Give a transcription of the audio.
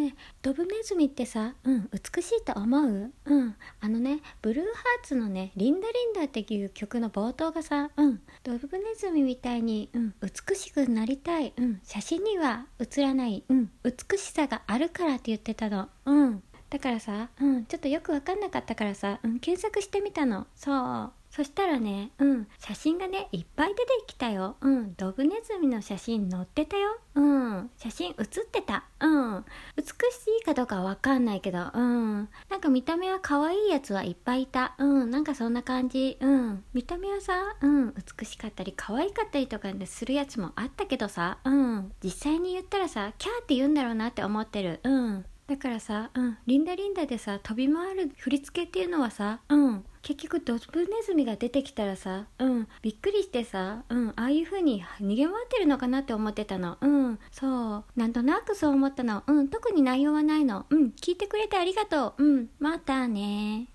ねドブネズミってさうん美しいと思う？うん。あのねブルーハーツのね「リンダリンダ」っていう曲の冒頭がさうん。ドブネズミみたいに、うん、美しくなりたい、うん、写真には写らない、うん、美しさがあるからって言ってたの。うん。だからさ、うん、ちょっとよく分かんなかったからさ、うん、検索してみたのそうそしたらね、うん、写真がね、いっぱい出てきたよ。うん、ドブネズミの写真載ってたよ。うん、写真写ってた。うん、美しいかどうかはわかんないけど、うん、なんか見た目は可愛いやつはいっぱいいた。うん、なんかそんな感じ。うん、見た目はさ、うん、美しかったり可愛かったりとかするやつもあったけどさ、うん、実際に言ったらさ、キャーって言うんだろうなって思ってる。うん。だからさ、うん、リンダリンダでさ、飛び回る振り付けっていうのはさ、うん、結局ドブネズミが出てきたらさ、うん、びっくりしてさ、うん、ああいう風に逃げ回ってるのかなって思ってたの。うん、そう。なんとなくそう思ったの。うん、特に内容はないの。うん、聞いてくれてありがとう。うん、またね